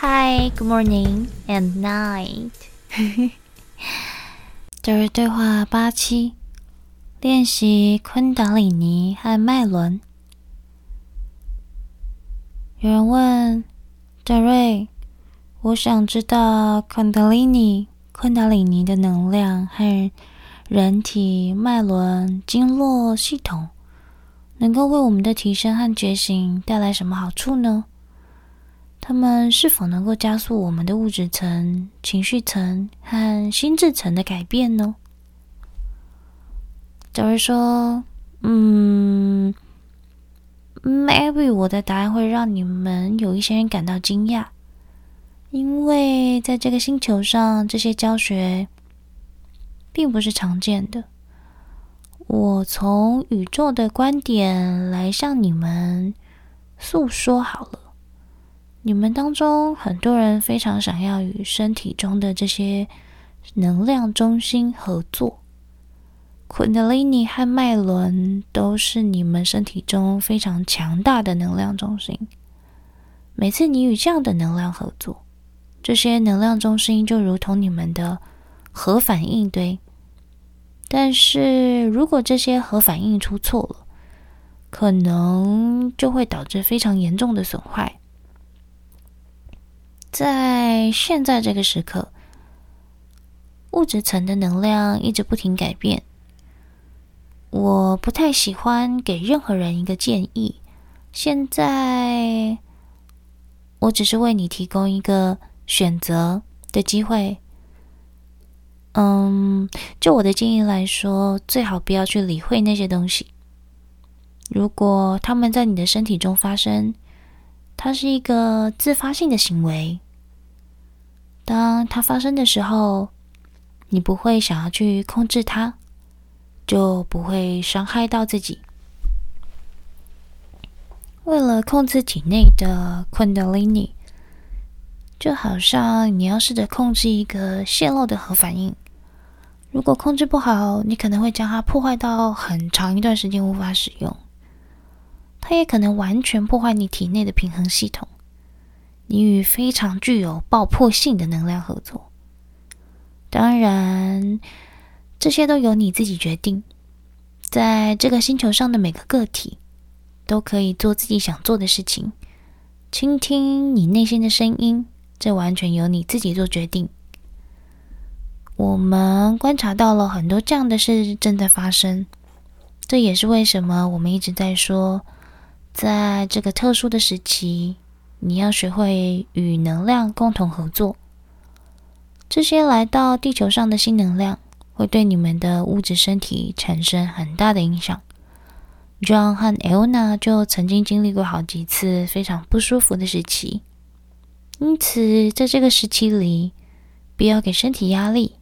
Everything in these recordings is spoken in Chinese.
Hi, good morning and night。这日对话八七，练习昆达里尼和脉轮。有人问德瑞，我想知道昆达里尼、昆达里尼的能量和人体脉轮经络系统，能够为我们的提升和觉醒带来什么好处呢？他们是否能够加速我们的物质层、情绪层和心智层的改变呢？假如说：“嗯，maybe 我的答案会让你们有一些人感到惊讶，因为在这个星球上，这些教学并不是常见的。我从宇宙的观点来向你们诉说好了。”你们当中很多人非常想要与身体中的这些能量中心合作，昆德里尼和脉轮都是你们身体中非常强大的能量中心。每次你与这样的能量合作，这些能量中心就如同你们的核反应堆。但是如果这些核反应出错了，可能就会导致非常严重的损坏。在现在这个时刻，物质层的能量一直不停改变。我不太喜欢给任何人一个建议。现在，我只是为你提供一个选择的机会。嗯，就我的建议来说，最好不要去理会那些东西。如果他们在你的身体中发生，它是一个自发性的行为。当它发生的时候，你不会想要去控制它，就不会伤害到自己。为了控制体内的昆德里尼，就好像你要试着控制一个泄漏的核反应。如果控制不好，你可能会将它破坏到很长一段时间无法使用。它也可能完全破坏你体内的平衡系统。你与非常具有爆破性的能量合作，当然，这些都由你自己决定。在这个星球上的每个个体都可以做自己想做的事情，倾听你内心的声音，这完全由你自己做决定。我们观察到了很多这样的事正在发生，这也是为什么我们一直在说，在这个特殊的时期。你要学会与能量共同合作。这些来到地球上的新能量会对你们的物质身体产生很大的影响。John 和 Elna 就曾经经历过好几次非常不舒服的时期，因此在这个时期里，不要给身体压力。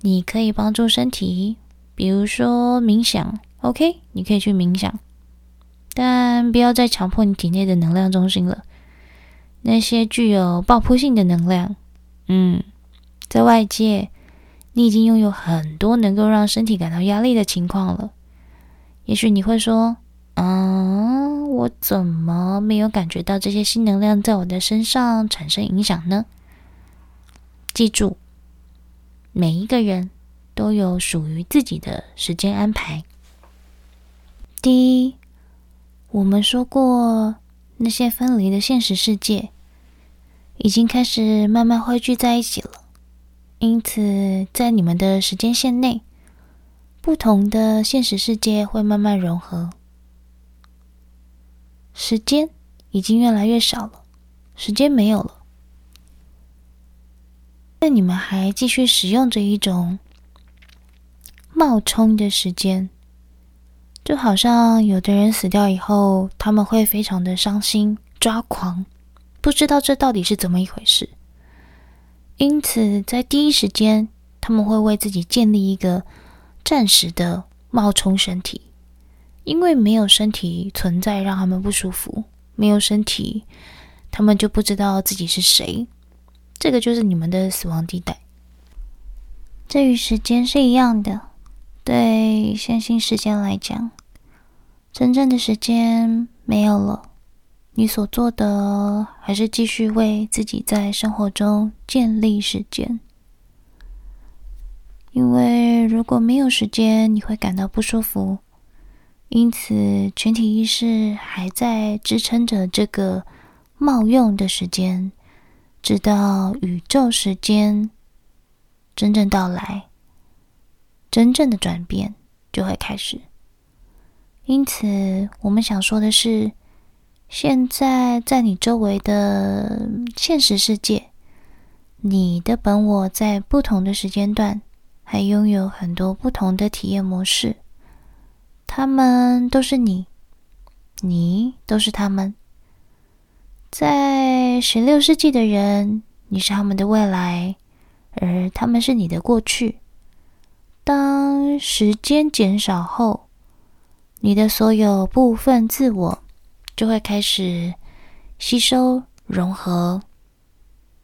你可以帮助身体，比如说冥想，OK？你可以去冥想。但不要再强迫你体内的能量中心了。那些具有爆破性的能量，嗯，在外界，你已经拥有很多能够让身体感到压力的情况了。也许你会说：“嗯，我怎么没有感觉到这些新能量在我的身上产生影响呢？”记住，每一个人都有属于自己的时间安排。第一。我们说过，那些分离的现实世界已经开始慢慢汇聚在一起了。因此，在你们的时间线内，不同的现实世界会慢慢融合。时间已经越来越少了，时间没有了，但你们还继续使用着一种冒充的时间。就好像有的人死掉以后，他们会非常的伤心、抓狂，不知道这到底是怎么一回事。因此，在第一时间，他们会为自己建立一个暂时的冒充身体，因为没有身体存在让他们不舒服，没有身体，他们就不知道自己是谁。这个就是你们的死亡地带。这与时间是一样的。对线性时间来讲，真正的时间没有了，你所做的还是继续为自己在生活中建立时间。因为如果没有时间，你会感到不舒服。因此，全体意识还在支撑着这个冒用的时间，直到宇宙时间真正到来，真正的转变就会开始。因此，我们想说的是，现在在你周围的现实世界，你的本我在不同的时间段。还拥有很多不同的体验模式，他们都是你，你都是他们。在十六世纪的人，你是他们的未来，而他们是你的过去。当时间减少后，你的所有部分自我就会开始吸收融合，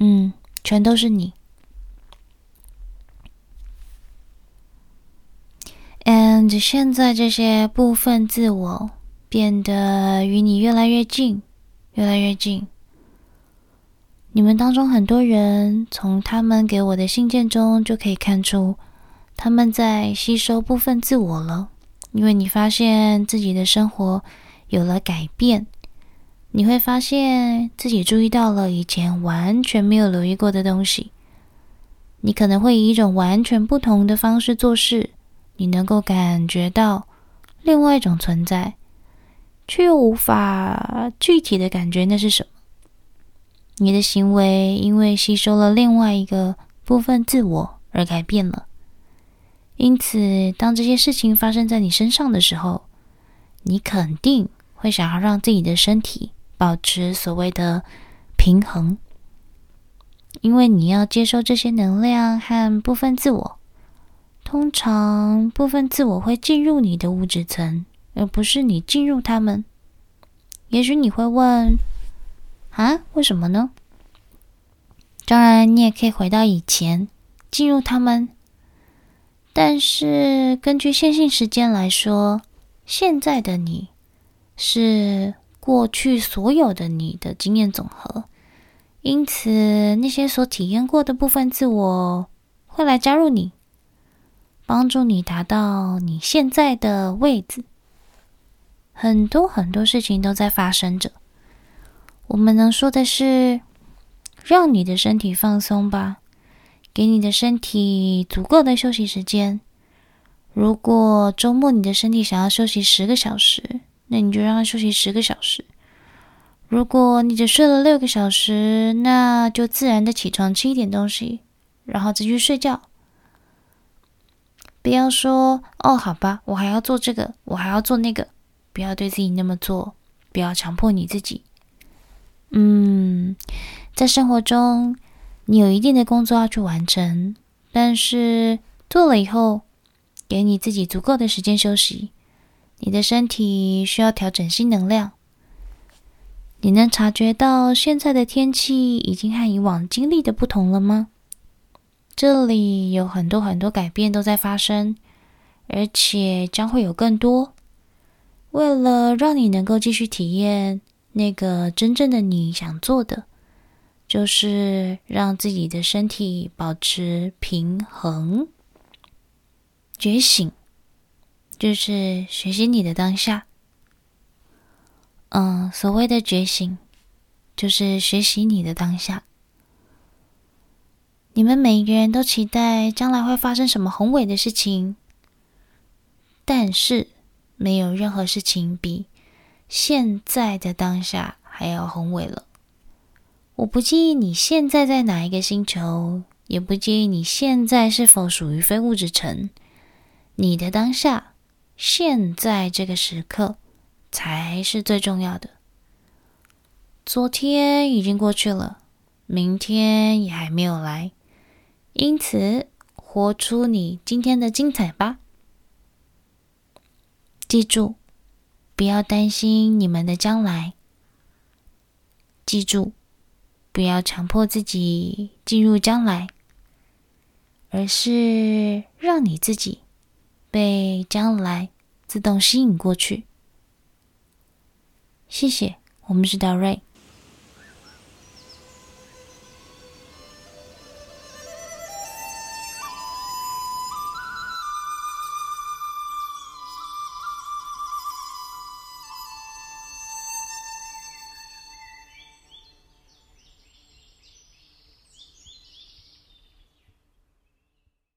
嗯，全都是你。And 现在这些部分自我变得与你越来越近，越来越近。你们当中很多人从他们给我的信件中就可以看出，他们在吸收部分自我了。因为你发现自己的生活有了改变，你会发现自己注意到了以前完全没有留意过的东西。你可能会以一种完全不同的方式做事。你能够感觉到另外一种存在，却又无法具体的感觉那是什么。你的行为因为吸收了另外一个部分自我而改变了。因此，当这些事情发生在你身上的时候，你肯定会想要让自己的身体保持所谓的平衡，因为你要接收这些能量和部分自我。通常，部分自我会进入你的物质层，而不是你进入他们。也许你会问：“啊，为什么呢？”当然，你也可以回到以前，进入他们。但是，根据线性时间来说，现在的你是过去所有的你的经验总和，因此，那些所体验过的部分自我会来加入你。帮助你达到你现在的位置，很多很多事情都在发生着。我们能说的是，让你的身体放松吧，给你的身体足够的休息时间。如果周末你的身体想要休息十个小时，那你就让它休息十个小时。如果你只睡了六个小时，那就自然的起床吃一点东西，然后继续睡觉。不要说哦，好吧，我还要做这个，我还要做那个。不要对自己那么做，不要强迫你自己。嗯，在生活中，你有一定的工作要去完成，但是做了以后，给你自己足够的时间休息。你的身体需要调整新能量。你能察觉到现在的天气已经和以往经历的不同了吗？这里有很多很多改变都在发生，而且将会有更多。为了让你能够继续体验那个真正的你想做的，就是让自己的身体保持平衡。觉醒，就是学习你的当下。嗯，所谓的觉醒，就是学习你的当下。你们每一个人都期待将来会发生什么宏伟的事情，但是没有任何事情比现在的当下还要宏伟了。我不介意你现在在哪一个星球，也不介意你现在是否属于非物质层，你的当下，现在这个时刻才是最重要的。昨天已经过去了，明天也还没有来。因此，活出你今天的精彩吧！记住，不要担心你们的将来。记住，不要强迫自己进入将来，而是让你自己被将来自动吸引过去。谢谢，我们是 Ray。